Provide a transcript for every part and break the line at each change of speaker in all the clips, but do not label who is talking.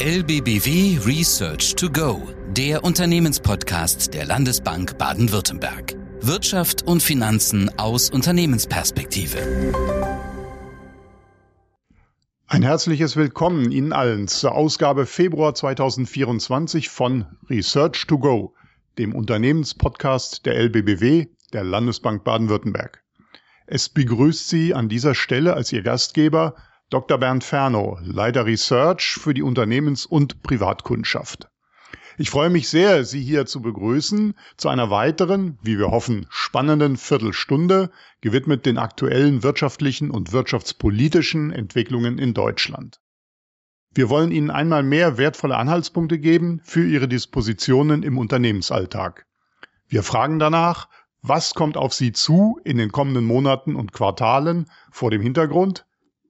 LBBW Research to Go, der Unternehmenspodcast der Landesbank Baden-Württemberg. Wirtschaft und Finanzen aus Unternehmensperspektive.
Ein herzliches Willkommen Ihnen allen zur Ausgabe Februar 2024 von Research to Go, dem Unternehmenspodcast der LBBW, der Landesbank Baden-Württemberg. Es begrüßt Sie an dieser Stelle als Ihr Gastgeber Dr. Bernd Ferno, Leiter Research für die Unternehmens- und Privatkundschaft. Ich freue mich sehr, Sie hier zu begrüßen zu einer weiteren, wie wir hoffen, spannenden Viertelstunde, gewidmet den aktuellen wirtschaftlichen und wirtschaftspolitischen Entwicklungen in Deutschland. Wir wollen Ihnen einmal mehr wertvolle Anhaltspunkte geben für Ihre Dispositionen im Unternehmensalltag. Wir fragen danach, was kommt auf Sie zu in den kommenden Monaten und Quartalen vor dem Hintergrund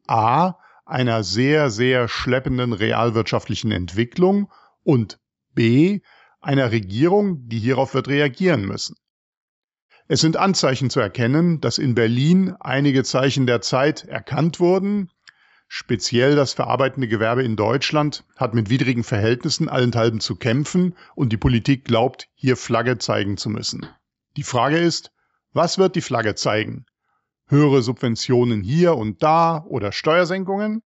A einer sehr, sehr schleppenden realwirtschaftlichen Entwicklung und B einer Regierung, die hierauf wird reagieren müssen. Es sind Anzeichen zu erkennen, dass in Berlin einige Zeichen der Zeit erkannt wurden. Speziell das verarbeitende Gewerbe in Deutschland hat mit widrigen Verhältnissen allenthalben zu kämpfen und die Politik glaubt, hier Flagge zeigen zu müssen. Die Frage ist, was wird die Flagge zeigen? Höhere Subventionen hier und da oder Steuersenkungen?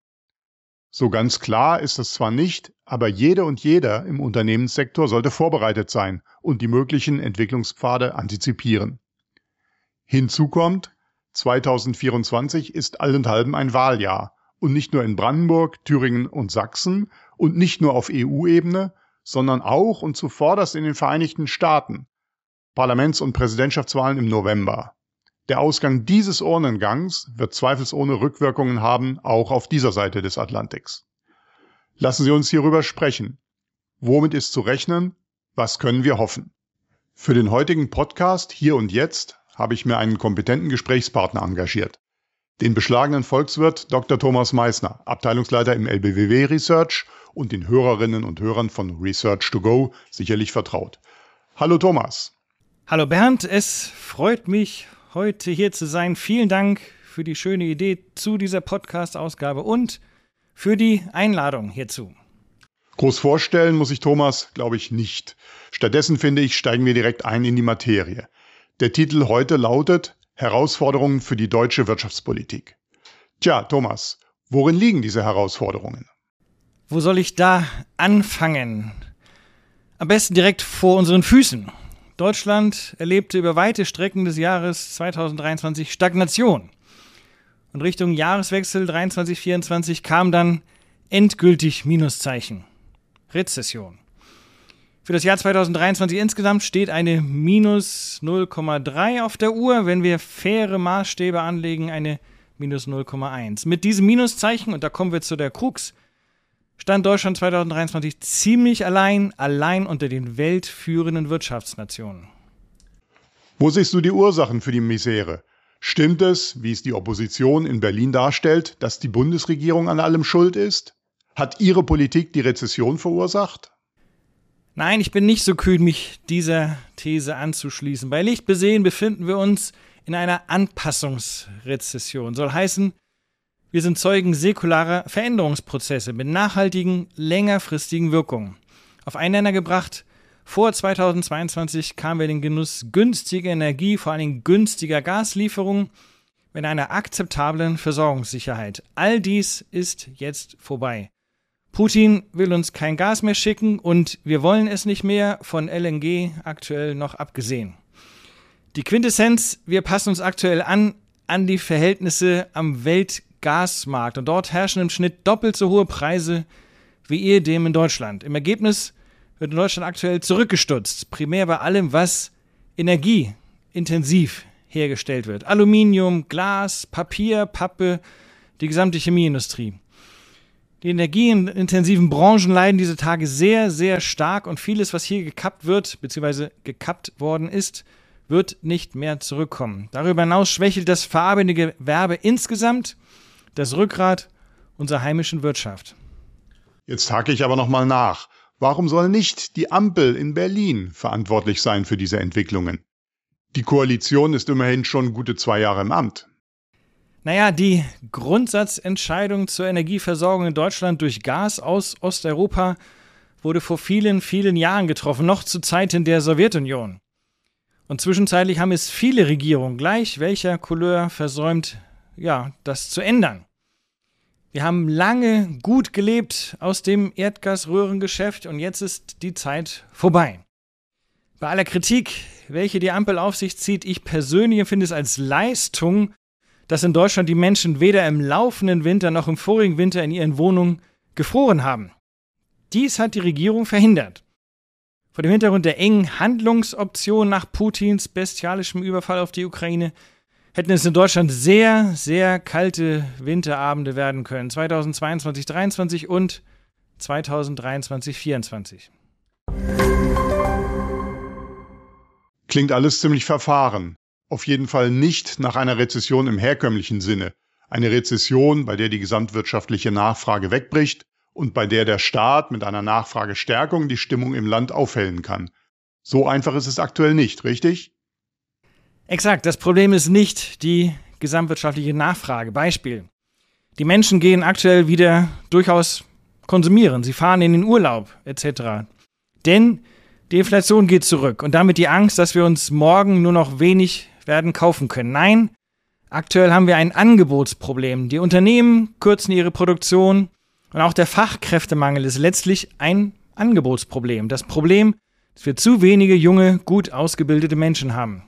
So ganz klar ist es zwar nicht, aber jede und jeder im Unternehmenssektor sollte vorbereitet sein und die möglichen Entwicklungspfade antizipieren. Hinzu kommt, 2024 ist allenthalben ein Wahljahr und nicht nur in Brandenburg, Thüringen und Sachsen und nicht nur auf EU-Ebene, sondern auch und zuvorderst in den Vereinigten Staaten. Parlaments- und Präsidentschaftswahlen im November. Der Ausgang dieses Urnengangs wird zweifelsohne Rückwirkungen haben, auch auf dieser Seite des Atlantiks. Lassen Sie uns hierüber sprechen. Womit ist zu rechnen? Was können wir hoffen? Für den heutigen Podcast Hier und Jetzt habe ich mir einen kompetenten Gesprächspartner engagiert. Den beschlagenen Volkswirt Dr. Thomas Meissner, Abteilungsleiter im LBWW Research und den Hörerinnen und Hörern von Research to Go sicherlich vertraut. Hallo Thomas.
Hallo Bernd, es freut mich, heute hier zu sein. Vielen Dank für die schöne Idee zu dieser Podcast-Ausgabe und für die Einladung hierzu.
Groß vorstellen muss ich Thomas, glaube ich, nicht. Stattdessen finde ich, steigen wir direkt ein in die Materie. Der Titel heute lautet Herausforderungen für die deutsche Wirtschaftspolitik. Tja, Thomas, worin liegen diese Herausforderungen?
Wo soll ich da anfangen? Am besten direkt vor unseren Füßen. Deutschland erlebte über weite Strecken des Jahres 2023 Stagnation. Und Richtung Jahreswechsel 23-24 kam dann endgültig Minuszeichen. Rezession. Für das Jahr 2023 insgesamt steht eine minus 0,3 auf der Uhr. Wenn wir faire Maßstäbe anlegen, eine minus 0,1. Mit diesem Minuszeichen, und da kommen wir zu der Krux, stand Deutschland 2023 ziemlich allein, allein unter den weltführenden Wirtschaftsnationen.
Wo siehst du die Ursachen für die Misere? Stimmt es, wie es die Opposition in Berlin darstellt, dass die Bundesregierung an allem schuld ist? Hat ihre Politik die Rezession verursacht?
Nein, ich bin nicht so kühn, mich dieser These anzuschließen. Bei Licht besehen befinden wir uns in einer Anpassungsrezession. Soll heißen, wir sind Zeugen säkularer Veränderungsprozesse mit nachhaltigen, längerfristigen Wirkungen. Auf einen Nenner gebracht, vor 2022 kamen wir in den Genuss günstiger Energie, vor allem günstiger Gaslieferungen, mit einer akzeptablen Versorgungssicherheit. All dies ist jetzt vorbei. Putin will uns kein Gas mehr schicken und wir wollen es nicht mehr, von LNG aktuell noch abgesehen. Die Quintessenz, wir passen uns aktuell an an die Verhältnisse am Welt Gasmarkt und dort herrschen im Schnitt doppelt so hohe Preise wie ehedem in Deutschland. Im Ergebnis wird in Deutschland aktuell zurückgestutzt, primär bei allem, was energieintensiv hergestellt wird. Aluminium, Glas, Papier, Pappe, die gesamte Chemieindustrie. Die energieintensiven Branchen leiden diese Tage sehr, sehr stark und vieles, was hier gekappt wird, beziehungsweise gekappt worden ist, wird nicht mehr zurückkommen. Darüber hinaus schwächelt das verarbeitende Gewerbe insgesamt das Rückgrat unserer heimischen Wirtschaft.
Jetzt hake ich aber nochmal nach. Warum soll nicht die Ampel in Berlin verantwortlich sein für diese Entwicklungen? Die Koalition ist immerhin schon gute zwei Jahre im Amt.
Naja, die Grundsatzentscheidung zur Energieversorgung in Deutschland durch Gas aus Osteuropa wurde vor vielen, vielen Jahren getroffen, noch zu Zeiten der Sowjetunion. Und zwischenzeitlich haben es viele Regierungen, gleich welcher Couleur, versäumt, ja, das zu ändern. Wir haben lange gut gelebt aus dem Erdgasröhrengeschäft und jetzt ist die Zeit vorbei. Bei aller Kritik, welche die Ampel auf sich zieht, ich persönlich empfinde es als Leistung, dass in Deutschland die Menschen weder im laufenden Winter noch im vorigen Winter in ihren Wohnungen gefroren haben. Dies hat die Regierung verhindert. Vor dem Hintergrund der engen Handlungsoption nach Putins bestialischem Überfall auf die Ukraine hätten es in Deutschland sehr, sehr kalte Winterabende werden können. 2022, 2023 und 2023, 2024.
Klingt alles ziemlich verfahren. Auf jeden Fall nicht nach einer Rezession im herkömmlichen Sinne. Eine Rezession, bei der die gesamtwirtschaftliche Nachfrage wegbricht und bei der der Staat mit einer Nachfragestärkung die Stimmung im Land aufhellen kann. So einfach ist es aktuell nicht, richtig?
Exakt, das Problem ist nicht die gesamtwirtschaftliche Nachfrage. Beispiel. Die Menschen gehen aktuell wieder durchaus konsumieren, sie fahren in den Urlaub etc. Denn die Inflation geht zurück und damit die Angst, dass wir uns morgen nur noch wenig werden kaufen können. Nein, aktuell haben wir ein Angebotsproblem. Die Unternehmen kürzen ihre Produktion und auch der Fachkräftemangel ist letztlich ein Angebotsproblem. Das Problem, dass wir zu wenige junge, gut ausgebildete Menschen haben.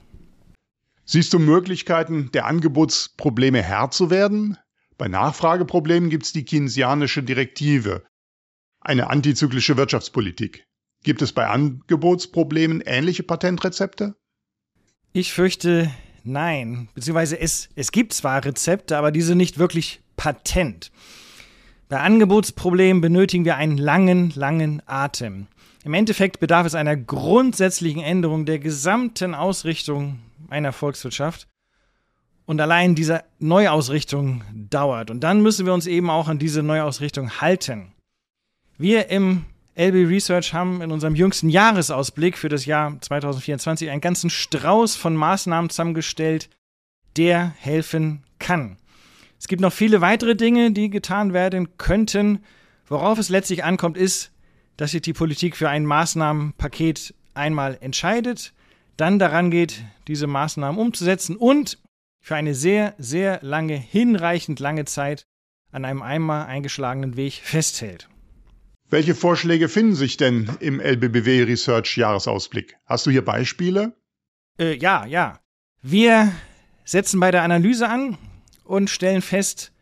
Siehst du Möglichkeiten, der Angebotsprobleme Herr zu werden? Bei Nachfrageproblemen gibt es die keynesianische Direktive, eine antizyklische Wirtschaftspolitik. Gibt es bei Angebotsproblemen ähnliche Patentrezepte?
Ich fürchte nein, beziehungsweise es, es gibt zwar Rezepte, aber diese nicht wirklich patent. Bei Angebotsproblemen benötigen wir einen langen, langen Atem. Im Endeffekt bedarf es einer grundsätzlichen Änderung der gesamten Ausrichtung einer Volkswirtschaft. Und allein diese Neuausrichtung dauert. Und dann müssen wir uns eben auch an diese Neuausrichtung halten. Wir im LB Research haben in unserem jüngsten Jahresausblick für das Jahr 2024 einen ganzen Strauß von Maßnahmen zusammengestellt, der helfen kann. Es gibt noch viele weitere Dinge, die getan werden könnten. Worauf es letztlich ankommt, ist, dass sich die Politik für ein Maßnahmenpaket einmal entscheidet dann daran geht, diese Maßnahmen umzusetzen und für eine sehr, sehr lange, hinreichend lange Zeit an einem einmal eingeschlagenen Weg festhält.
Welche Vorschläge finden sich denn im LBBW Research Jahresausblick? Hast du hier Beispiele?
Äh, ja, ja. Wir setzen bei der Analyse an und stellen fest,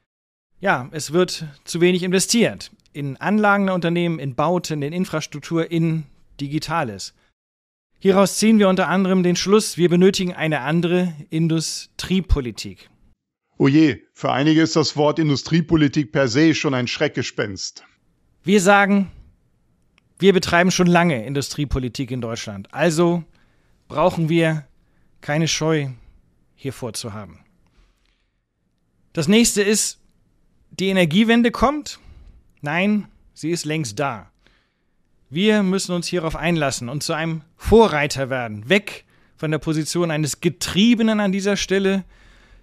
ja, es wird zu wenig investiert in Anlagen der Unternehmen, in Bauten, in Infrastruktur, in Digitales. Hieraus ziehen wir unter anderem den Schluss, wir benötigen eine andere Industriepolitik.
Oje, oh für einige ist das Wort Industriepolitik per se schon ein Schreckgespenst.
Wir sagen, wir betreiben schon lange Industriepolitik in Deutschland. Also brauchen wir keine Scheu hier vorzuhaben. Das nächste ist, die Energiewende kommt. Nein, sie ist längst da. Wir müssen uns hierauf einlassen und zu einem Vorreiter werden. Weg von der Position eines Getriebenen an dieser Stelle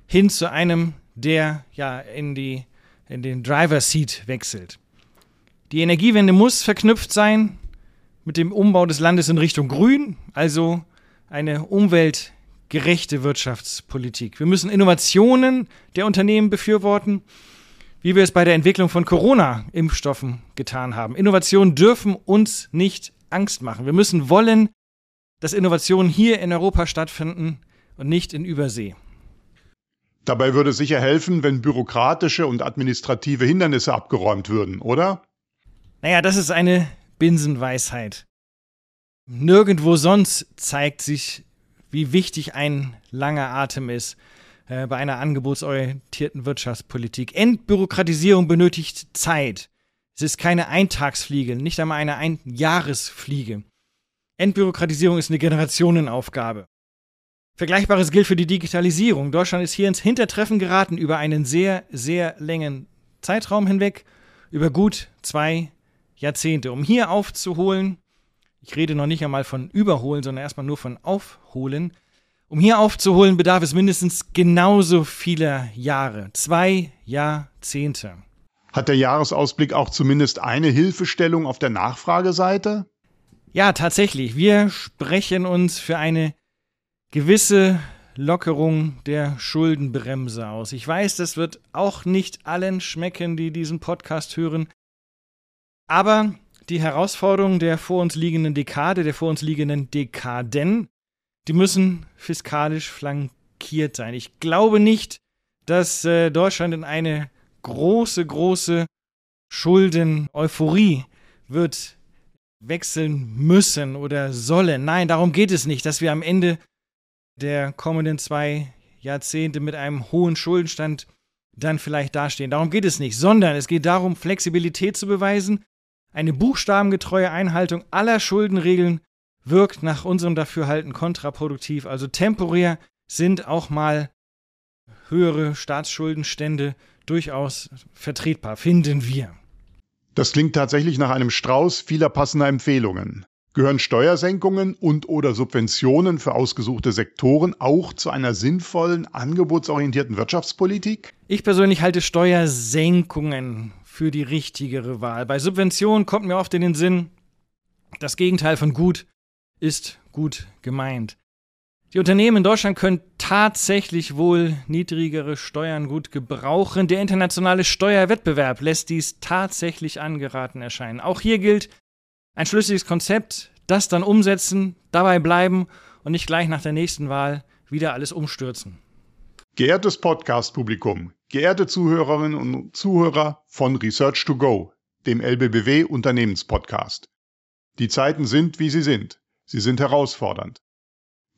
hin zu einem, der ja in, die, in den Driver Seat wechselt. Die Energiewende muss verknüpft sein mit dem Umbau des Landes in Richtung Grün, also eine umweltgerechte Wirtschaftspolitik. Wir müssen Innovationen der Unternehmen befürworten wie wir es bei der Entwicklung von Corona-Impfstoffen getan haben. Innovationen dürfen uns nicht Angst machen. Wir müssen wollen, dass Innovationen hier in Europa stattfinden und nicht in Übersee.
Dabei würde es sicher helfen, wenn bürokratische und administrative Hindernisse abgeräumt würden, oder?
Naja, das ist eine Binsenweisheit. Nirgendwo sonst zeigt sich, wie wichtig ein langer Atem ist. Äh, bei einer angebotsorientierten Wirtschaftspolitik. Entbürokratisierung benötigt Zeit. Es ist keine Eintagsfliege, nicht einmal eine Einjahresfliege. Entbürokratisierung ist eine Generationenaufgabe. Vergleichbares gilt für die Digitalisierung. Deutschland ist hier ins Hintertreffen geraten über einen sehr, sehr langen Zeitraum hinweg, über gut zwei Jahrzehnte. Um hier aufzuholen, ich rede noch nicht einmal von überholen, sondern erstmal nur von aufholen, Um hier aufzuholen, bedarf es mindestens genauso vieler Jahre. Zwei Jahrzehnte.
Hat der Jahresausblick auch zumindest eine Hilfestellung auf der Nachfrageseite?
Ja, tatsächlich. Wir sprechen uns für eine gewisse Lockerung der Schuldenbremse aus. Ich weiß, das wird auch nicht allen schmecken, die diesen Podcast hören. Aber die Herausforderungen der vor uns liegenden Dekade, der vor uns liegenden Dekaden, die müssen fiskalisch flankiert sein. Ich glaube nicht, dass äh, Deutschland in eine große, große Schulden-Euphorie wird wechseln müssen oder sollen. Nein, darum geht es nicht, dass wir am Ende der kommenden zwei Jahrzehnte mit einem hohen Schuldenstand dann vielleicht dastehen. Darum geht es nicht, sondern es geht darum, Flexibilität zu beweisen. Eine buchstabengetreue Einhaltung aller Schuldenregeln wirkt nach unserem Dafürhalten kontraproduktiv. Also temporär sind auch mal höhere Staatsschuldenstände durchaus vertretbar, finden wir.
Das klingt tatsächlich nach einem Strauß vieler passender Empfehlungen. Gehören Steuersenkungen und oder Subventionen für ausgesuchte Sektoren auch zu einer sinnvollen, angebotsorientierten Wirtschaftspolitik?
Ich persönlich halte Steuersenkungen für die richtigere Wahl. Bei Subventionen kommt mir oft in den Sinn, das Gegenteil von gut ist gut gemeint. Die Unternehmen in Deutschland können tatsächlich wohl niedrigere Steuern gut gebrauchen. Der internationale Steuerwettbewerb lässt dies tatsächlich angeraten erscheinen. Auch hier gilt ein schlüssiges Konzept, das dann umsetzen, dabei bleiben und nicht gleich nach der nächsten Wahl wieder alles umstürzen.
Geehrtes Podcast-Publikum, geehrte Zuhörerinnen und Zuhörer von Research to Go, dem LBBW Unternehmenspodcast. Die Zeiten sind, wie sie sind. Sie sind herausfordernd.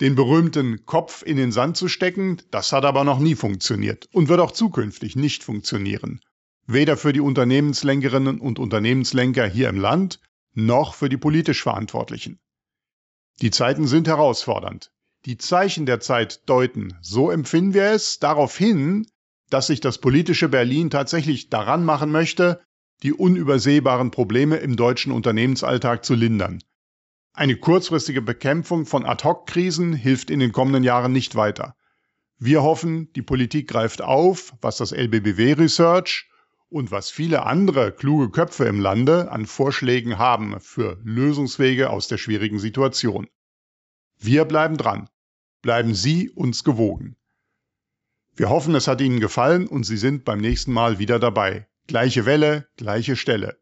Den berühmten Kopf in den Sand zu stecken, das hat aber noch nie funktioniert und wird auch zukünftig nicht funktionieren. Weder für die Unternehmenslenkerinnen und Unternehmenslenker hier im Land, noch für die politisch Verantwortlichen. Die Zeiten sind herausfordernd. Die Zeichen der Zeit deuten, so empfinden wir es, darauf hin, dass sich das politische Berlin tatsächlich daran machen möchte, die unübersehbaren Probleme im deutschen Unternehmensalltag zu lindern eine kurzfristige Bekämpfung von Ad-hoc-Krisen hilft in den kommenden Jahren nicht weiter. Wir hoffen, die Politik greift auf, was das LBBW Research und was viele andere kluge Köpfe im Lande an Vorschlägen haben für Lösungswege aus der schwierigen Situation. Wir bleiben dran. Bleiben Sie uns gewogen. Wir hoffen, es hat Ihnen gefallen und Sie sind beim nächsten Mal wieder dabei. Gleiche Welle, gleiche Stelle.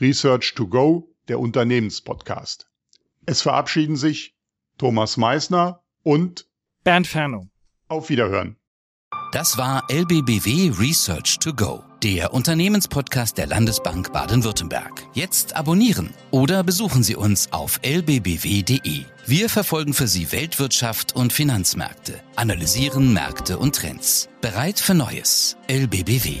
Research to Go, der Unternehmenspodcast. Es verabschieden sich Thomas Meissner und
Bernd Ferno.
Auf Wiederhören.
Das war LBBW Research to Go, der Unternehmenspodcast der Landesbank Baden-Württemberg. Jetzt abonnieren oder besuchen Sie uns auf lbbw.de. Wir verfolgen für Sie Weltwirtschaft und Finanzmärkte, analysieren Märkte und Trends. Bereit für Neues. LBBW.